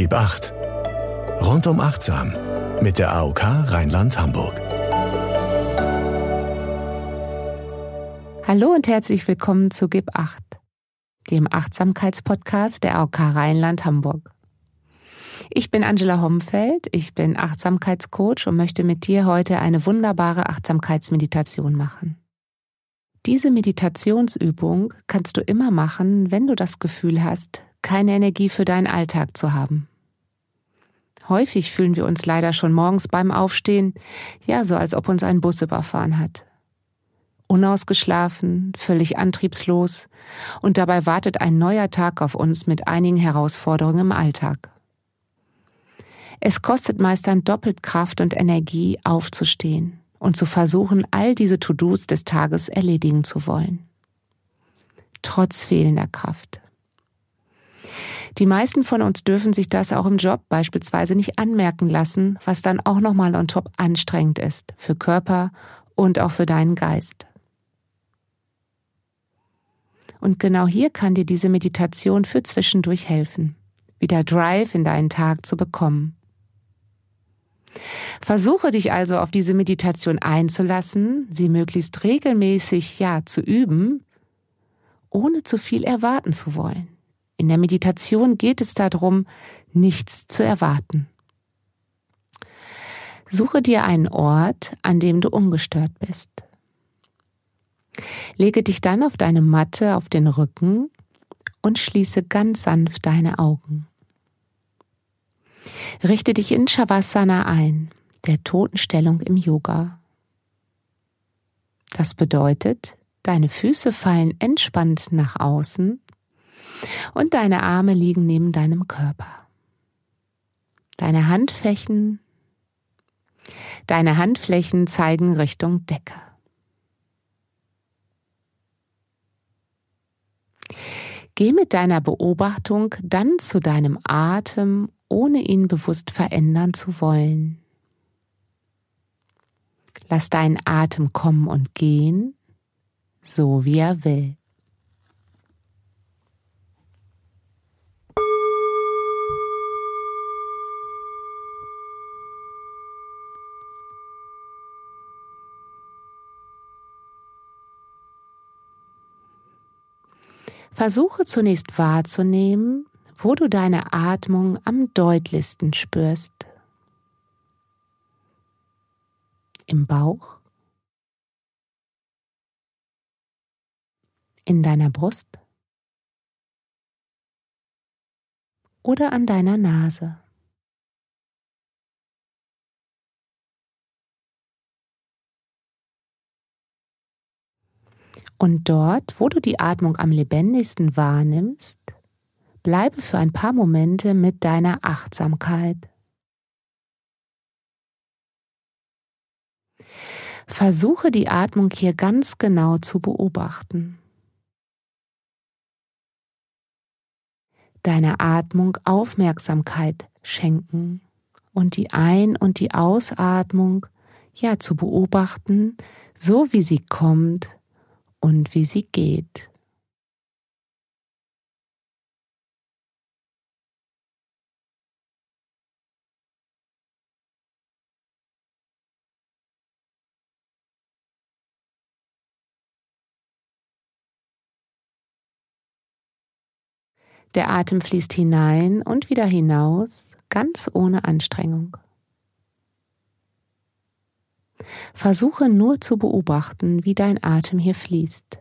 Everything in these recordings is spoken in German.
Gib acht. Rundum achtsam mit der AOK Rheinland-Hamburg. Hallo und herzlich willkommen zu Gib acht, dem Achtsamkeitspodcast der AOK Rheinland-Hamburg. Ich bin Angela Homfeld, ich bin Achtsamkeitscoach und möchte mit dir heute eine wunderbare Achtsamkeitsmeditation machen. Diese Meditationsübung kannst du immer machen, wenn du das Gefühl hast, keine Energie für deinen Alltag zu haben. Häufig fühlen wir uns leider schon morgens beim Aufstehen, ja, so als ob uns ein Bus überfahren hat. Unausgeschlafen, völlig antriebslos, und dabei wartet ein neuer Tag auf uns mit einigen Herausforderungen im Alltag. Es kostet meist dann doppelt Kraft und Energie, aufzustehen und zu versuchen, all diese To-Dos des Tages erledigen zu wollen. Trotz fehlender Kraft. Die meisten von uns dürfen sich das auch im Job beispielsweise nicht anmerken lassen, was dann auch nochmal on top anstrengend ist für Körper und auch für deinen Geist. Und genau hier kann dir diese Meditation für zwischendurch helfen, wieder Drive in deinen Tag zu bekommen. Versuche dich also auf diese Meditation einzulassen, sie möglichst regelmäßig ja zu üben, ohne zu viel erwarten zu wollen. In der Meditation geht es darum, nichts zu erwarten. Suche dir einen Ort, an dem du ungestört bist. Lege dich dann auf deine Matte auf den Rücken und schließe ganz sanft deine Augen. Richte dich in Shavasana ein, der Totenstellung im Yoga. Das bedeutet, deine Füße fallen entspannt nach außen und deine Arme liegen neben deinem Körper. Deine Handflächen, deine Handflächen zeigen Richtung Decke. Geh mit deiner Beobachtung dann zu deinem Atem, ohne ihn bewusst verändern zu wollen. Lass deinen Atem kommen und gehen, so wie er will. Versuche zunächst wahrzunehmen, wo du deine Atmung am deutlichsten spürst. Im Bauch, in deiner Brust oder an deiner Nase. Und dort, wo du die Atmung am lebendigsten wahrnimmst, bleibe für ein paar Momente mit deiner Achtsamkeit. Versuche die Atmung hier ganz genau zu beobachten. Deiner Atmung Aufmerksamkeit schenken und die Ein- und die Ausatmung ja zu beobachten, so wie sie kommt und wie sie geht. Der Atem fließt hinein und wieder hinaus, ganz ohne Anstrengung. Versuche nur zu beobachten, wie dein Atem hier fließt.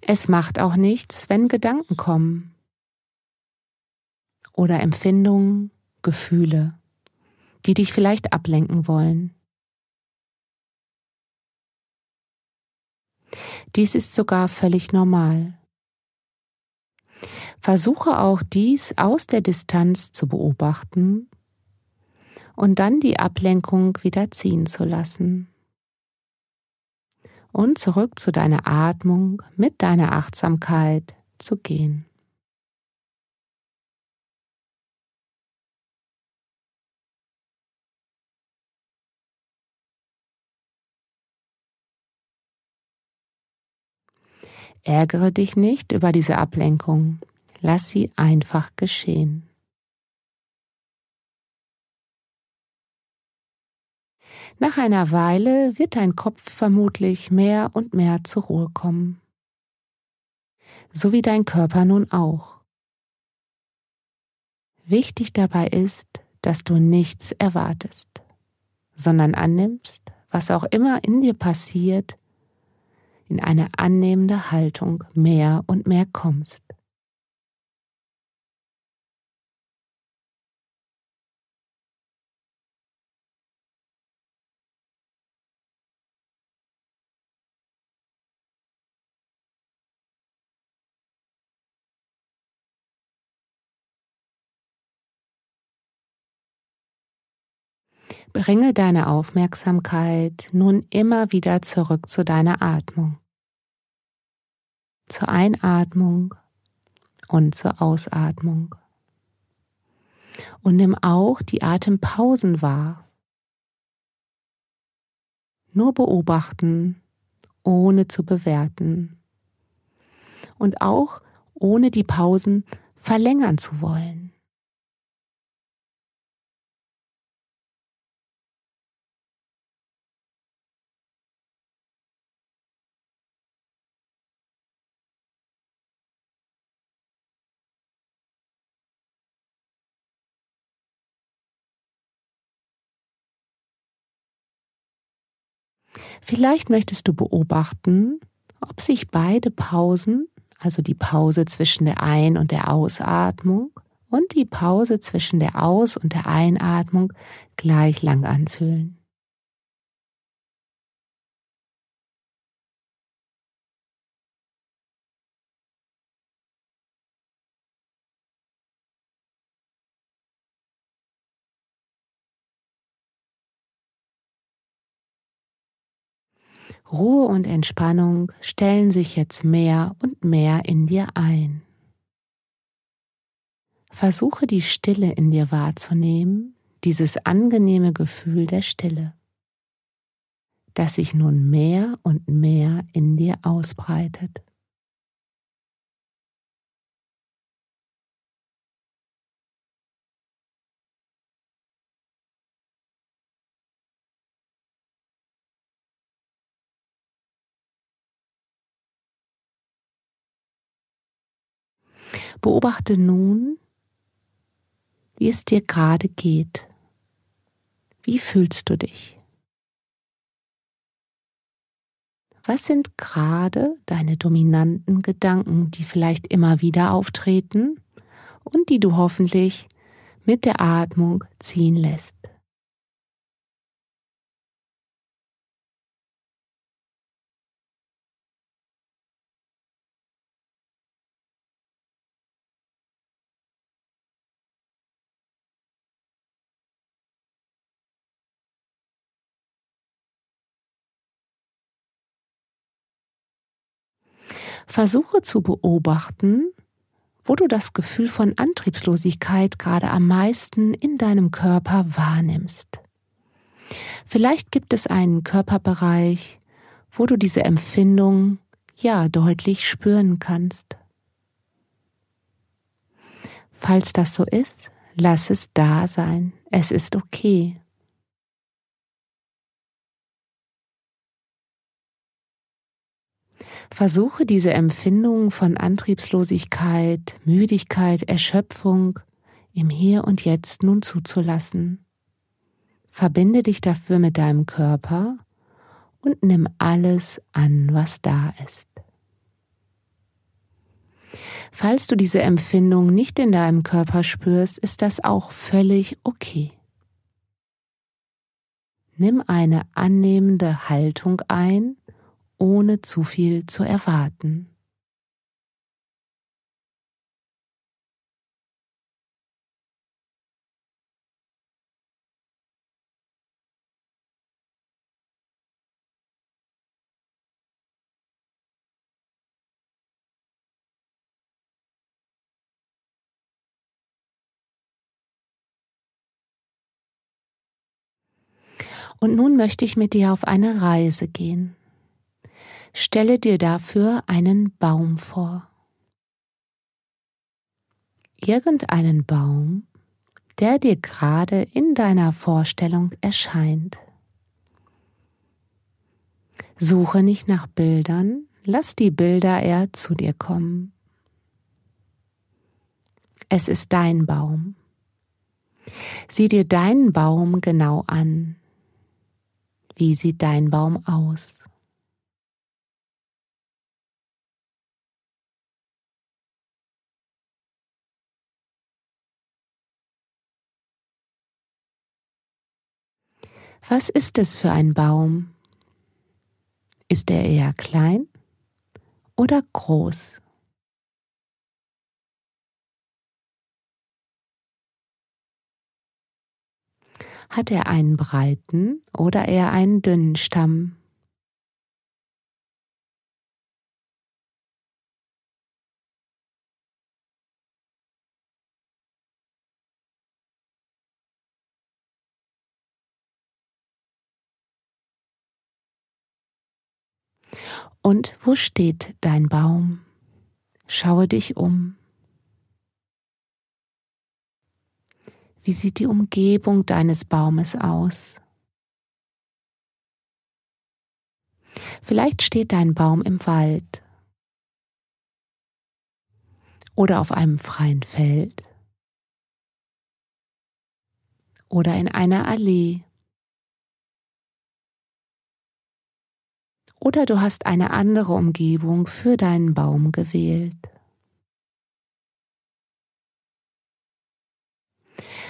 Es macht auch nichts, wenn Gedanken kommen oder Empfindungen, Gefühle, die dich vielleicht ablenken wollen. Dies ist sogar völlig normal. Versuche auch dies aus der Distanz zu beobachten und dann die Ablenkung wieder ziehen zu lassen. Und zurück zu deiner Atmung mit deiner Achtsamkeit zu gehen. Ärgere dich nicht über diese Ablenkung. Lass sie einfach geschehen. Nach einer Weile wird dein Kopf vermutlich mehr und mehr zur Ruhe kommen. So wie dein Körper nun auch. Wichtig dabei ist, dass du nichts erwartest, sondern annimmst, was auch immer in dir passiert, in eine annehmende Haltung mehr und mehr kommst. Bringe deine Aufmerksamkeit nun immer wieder zurück zu deiner Atmung. Zur Einatmung und zur Ausatmung. Und nimm auch die Atempausen wahr. Nur beobachten, ohne zu bewerten. Und auch ohne die Pausen verlängern zu wollen. Vielleicht möchtest du beobachten, ob sich beide Pausen, also die Pause zwischen der Ein- und der Ausatmung und die Pause zwischen der Aus- und der Einatmung gleich lang anfühlen. Ruhe und Entspannung stellen sich jetzt mehr und mehr in dir ein. Versuche die Stille in dir wahrzunehmen, dieses angenehme Gefühl der Stille, das sich nun mehr und mehr in dir ausbreitet. Beobachte nun, wie es dir gerade geht. Wie fühlst du dich? Was sind gerade deine dominanten Gedanken, die vielleicht immer wieder auftreten und die du hoffentlich mit der Atmung ziehen lässt? Versuche zu beobachten, wo du das Gefühl von Antriebslosigkeit gerade am meisten in deinem Körper wahrnimmst. Vielleicht gibt es einen Körperbereich, wo du diese Empfindung ja deutlich spüren kannst. Falls das so ist, lass es da sein. Es ist okay. Versuche diese Empfindung von Antriebslosigkeit, Müdigkeit, Erschöpfung im Hier und Jetzt nun zuzulassen. Verbinde dich dafür mit deinem Körper und nimm alles an, was da ist. Falls du diese Empfindung nicht in deinem Körper spürst, ist das auch völlig okay. Nimm eine annehmende Haltung ein ohne zu viel zu erwarten. Und nun möchte ich mit dir auf eine Reise gehen. Stelle dir dafür einen Baum vor. Irgendeinen Baum, der dir gerade in deiner Vorstellung erscheint. Suche nicht nach Bildern, lass die Bilder eher zu dir kommen. Es ist dein Baum. Sieh dir deinen Baum genau an. Wie sieht dein Baum aus? Was ist es für ein Baum? Ist er eher klein oder groß? Hat er einen breiten oder eher einen dünnen Stamm? Und wo steht dein Baum? Schaue dich um. Wie sieht die Umgebung deines Baumes aus? Vielleicht steht dein Baum im Wald oder auf einem freien Feld oder in einer Allee. Oder du hast eine andere Umgebung für deinen Baum gewählt.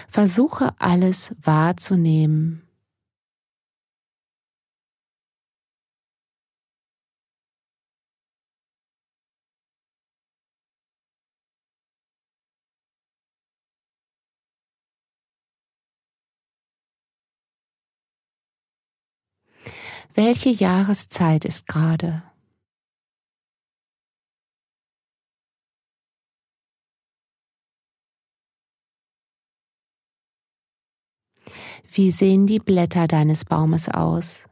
Versuche alles wahrzunehmen. Welche Jahreszeit ist gerade? Wie sehen die Blätter deines Baumes aus?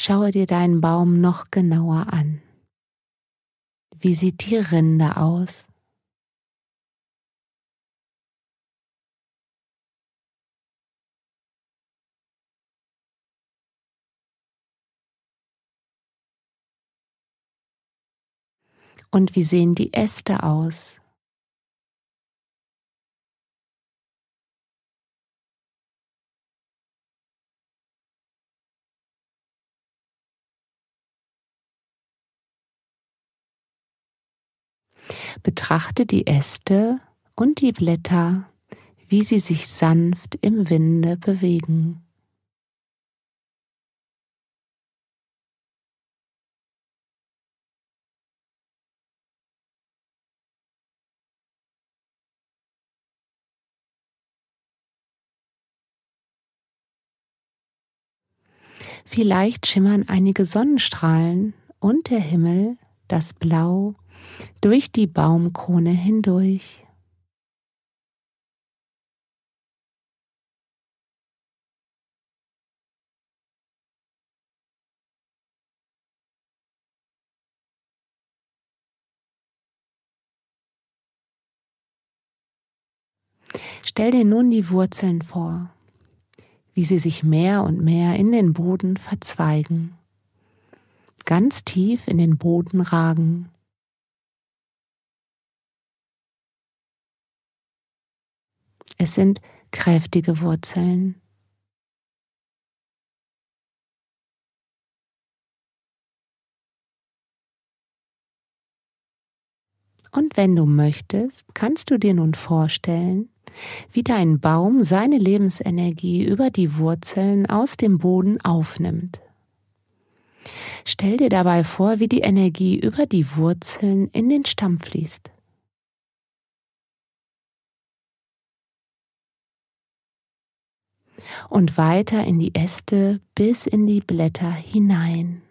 Schaue dir deinen Baum noch genauer an. Wie sieht die Rinde aus? Und wie sehen die Äste aus? Betrachte die Äste und die Blätter, wie sie sich sanft im Winde bewegen. Vielleicht schimmern einige Sonnenstrahlen und der Himmel, das Blau, durch die Baumkrone hindurch. Stell dir nun die Wurzeln vor wie sie sich mehr und mehr in den Boden verzweigen, ganz tief in den Boden ragen. Es sind kräftige Wurzeln. Und wenn du möchtest, kannst du dir nun vorstellen, wie dein Baum seine Lebensenergie über die Wurzeln aus dem Boden aufnimmt. Stell dir dabei vor, wie die Energie über die Wurzeln in den Stamm fließt. Und weiter in die Äste bis in die Blätter hinein.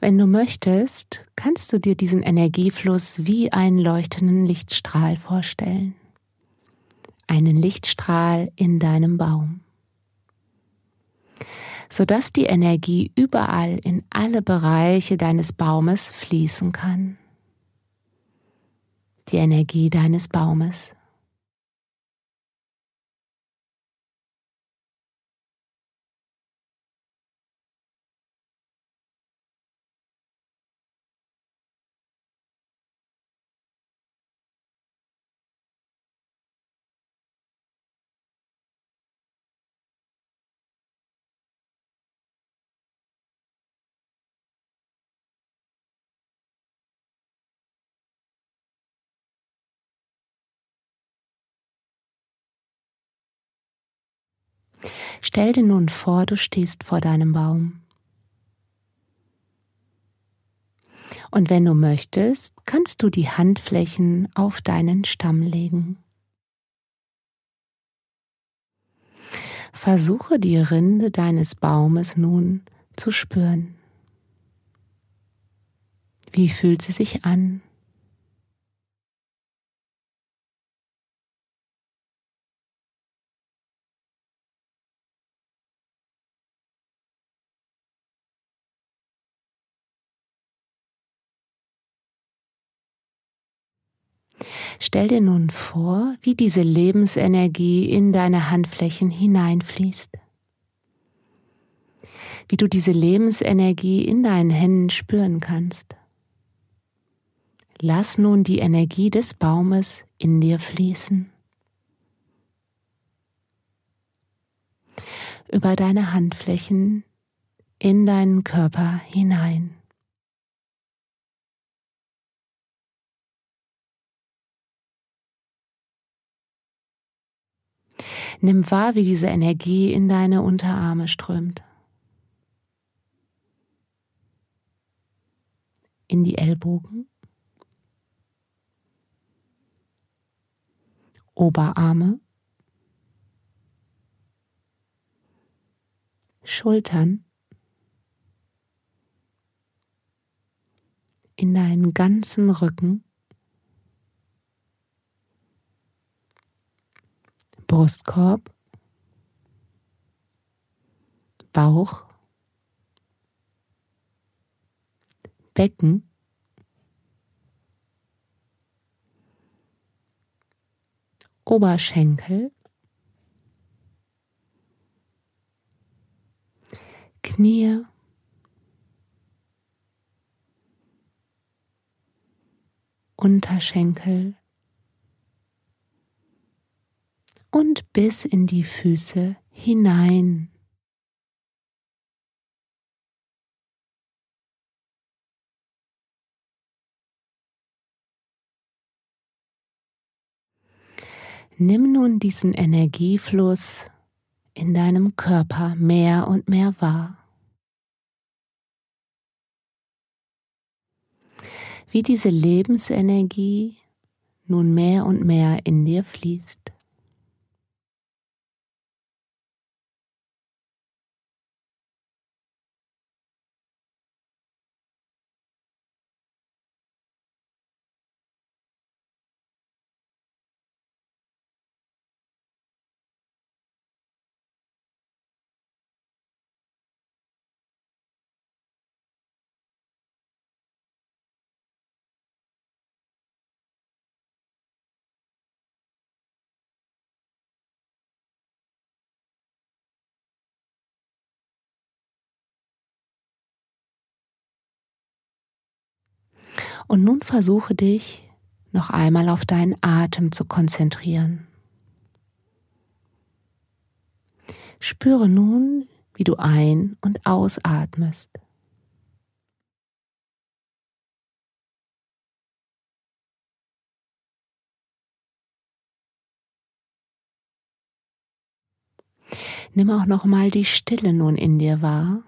Wenn du möchtest, kannst du dir diesen Energiefluss wie einen leuchtenden Lichtstrahl vorstellen. Einen Lichtstrahl in deinem Baum. Sodass die Energie überall in alle Bereiche deines Baumes fließen kann. Die Energie deines Baumes. Stell dir nun vor, du stehst vor deinem Baum. Und wenn du möchtest, kannst du die Handflächen auf deinen Stamm legen. Versuche die Rinde deines Baumes nun zu spüren. Wie fühlt sie sich an? Stell dir nun vor, wie diese Lebensenergie in deine Handflächen hineinfließt. Wie du diese Lebensenergie in deinen Händen spüren kannst. Lass nun die Energie des Baumes in dir fließen. Über deine Handflächen in deinen Körper hinein. Nimm wahr, wie diese Energie in deine Unterarme strömt. In die Ellbogen. Oberarme. Schultern. In deinen ganzen Rücken. Brustkorb, Bauch, Becken, Oberschenkel, Knie, Unterschenkel, und bis in die Füße hinein. Nimm nun diesen Energiefluss in deinem Körper mehr und mehr wahr. Wie diese Lebensenergie nun mehr und mehr in dir fließt. Und nun versuche dich noch einmal auf deinen Atem zu konzentrieren. Spüre nun, wie du ein- und ausatmest. Nimm auch noch mal die Stille nun in dir wahr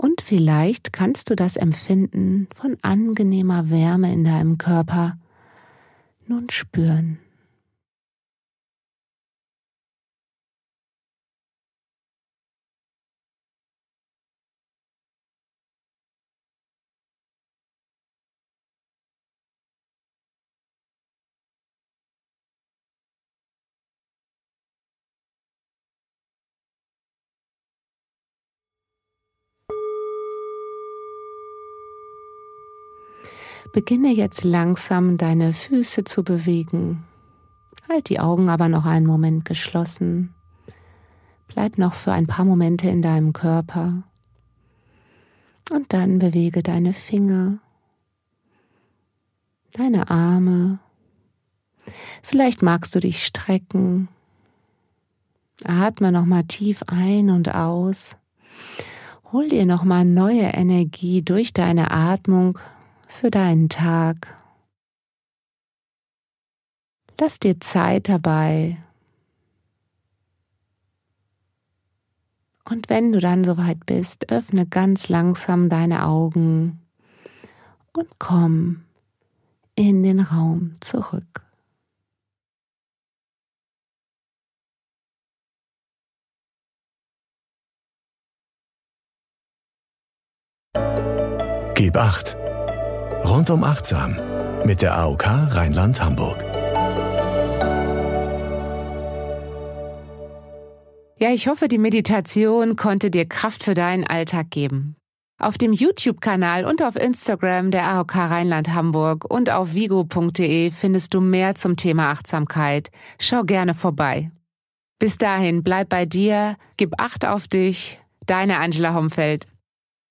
Und vielleicht kannst du das Empfinden von angenehmer Wärme in deinem Körper nun spüren. Beginne jetzt langsam deine Füße zu bewegen. Halt die Augen aber noch einen Moment geschlossen. Bleib noch für ein paar Momente in deinem Körper. Und dann bewege deine Finger, deine Arme. Vielleicht magst du dich strecken. Atme noch mal tief ein und aus. Hol dir noch mal neue Energie durch deine Atmung für deinen Tag. Lass dir Zeit dabei. Und wenn du dann soweit bist, öffne ganz langsam deine Augen und komm in den Raum zurück. Gib acht. Rundum achtsam mit der AOK Rheinland-Hamburg. Ja, ich hoffe, die Meditation konnte dir Kraft für deinen Alltag geben. Auf dem YouTube-Kanal und auf Instagram der AOK Rheinland-Hamburg und auf vigo.de findest du mehr zum Thema Achtsamkeit. Schau gerne vorbei. Bis dahin, bleib bei dir, gib Acht auf dich. Deine Angela Homfeld.